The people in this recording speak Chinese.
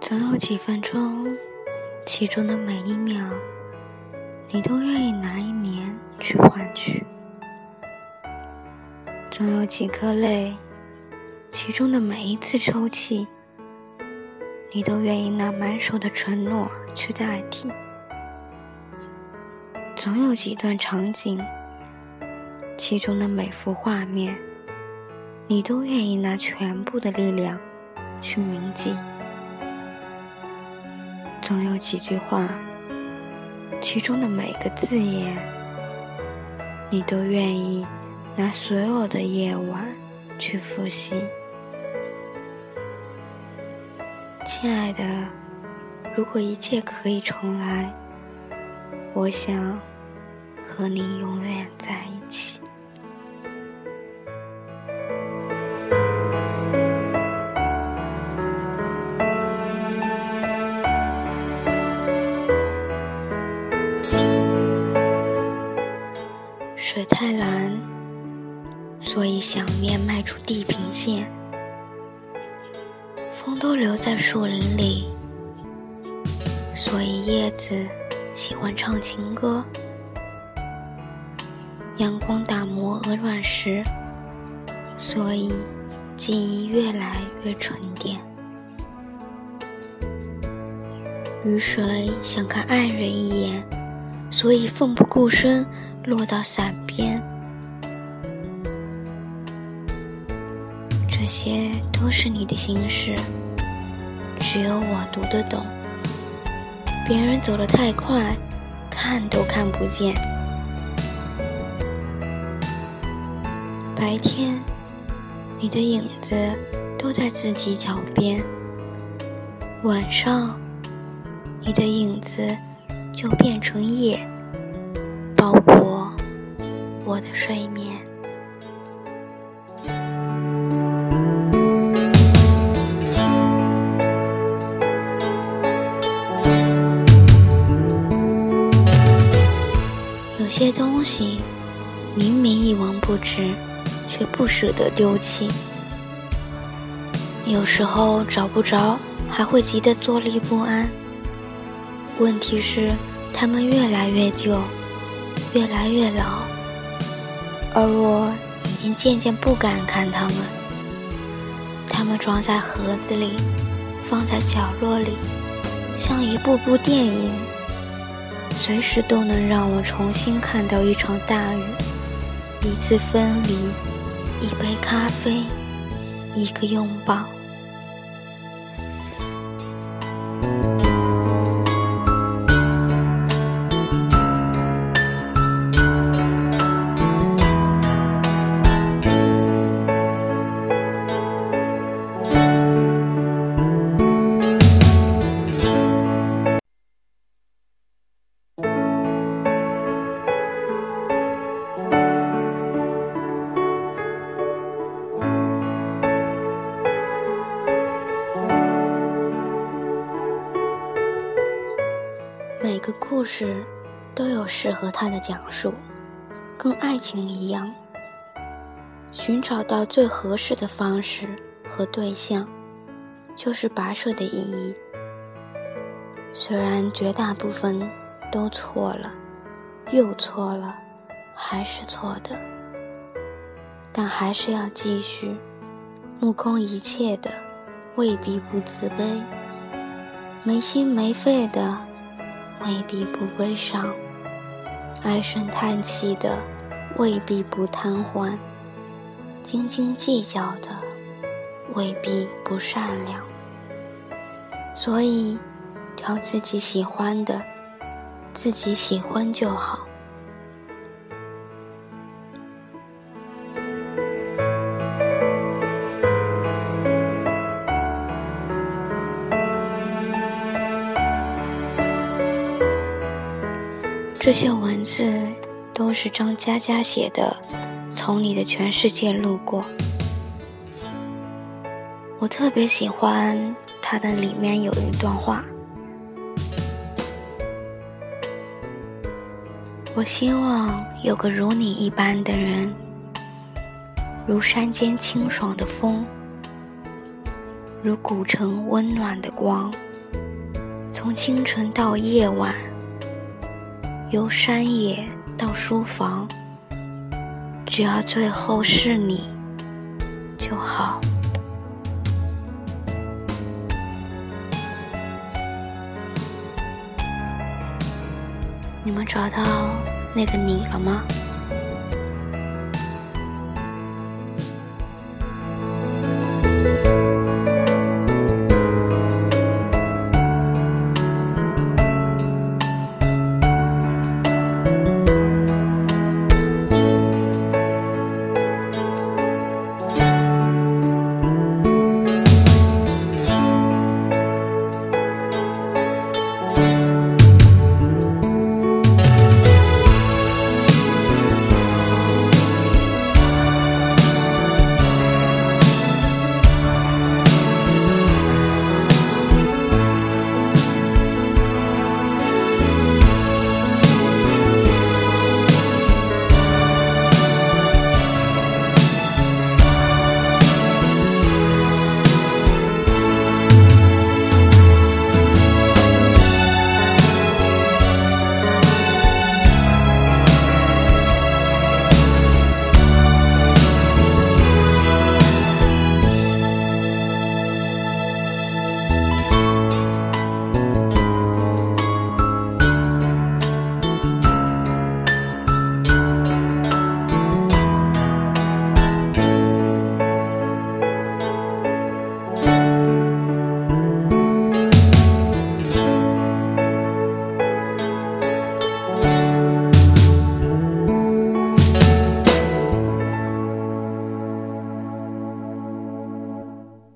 总有几分钟，其中的每一秒，你都愿意拿一年去换取。总有几颗泪，其中的每一次抽泣，你都愿意拿满手的承诺去代替。总有几段场景，其中的每幅画面，你都愿意拿全部的力量去铭记。总有几句话，其中的每个字眼，你都愿意。拿所有的夜晚去复习，亲爱的，如果一切可以重来，我想和你永远在一起。太蓝。所以想念迈出地平线，风都留在树林里。所以叶子喜欢唱情歌，阳光打磨鹅卵石，所以记忆越来越沉淀。雨水想看爱人一眼，所以奋不顾身落到伞边。这些都是你的心事，只有我读得懂。别人走得太快，看都看不见。白天，你的影子都在自己脚边；晚上，你的影子就变成夜，包裹我的睡眠。有些东西明明一文不值，却不舍得丢弃。有时候找不着，还会急得坐立不安。问题是，它们越来越旧，越来越老，而我已经渐渐不敢看它们。它们装在盒子里，放在角落里，像一部部电影。随时都能让我重新看到一场大雨，一次分离，一杯咖啡，一个拥抱。故事都有适合它的讲述，跟爱情一样，寻找到最合适的方式和对象，就是跋涉的意义。虽然绝大部分都错了，又错了，还是错的，但还是要继续，目空一切的未必不自卑，没心没肺的。未必不悲伤，唉声叹气的未必不瘫痪，斤斤计较的未必不善良。所以，挑自己喜欢的，自己喜欢就好。这些文字都是张嘉佳写的，《从你的全世界路过》。我特别喜欢它的里面有一段话：我希望有个如你一般的人，如山间清爽的风，如古城温暖的光，从清晨到夜晚，由山野到书房，只要最后是你就好。你们找到那个你了吗？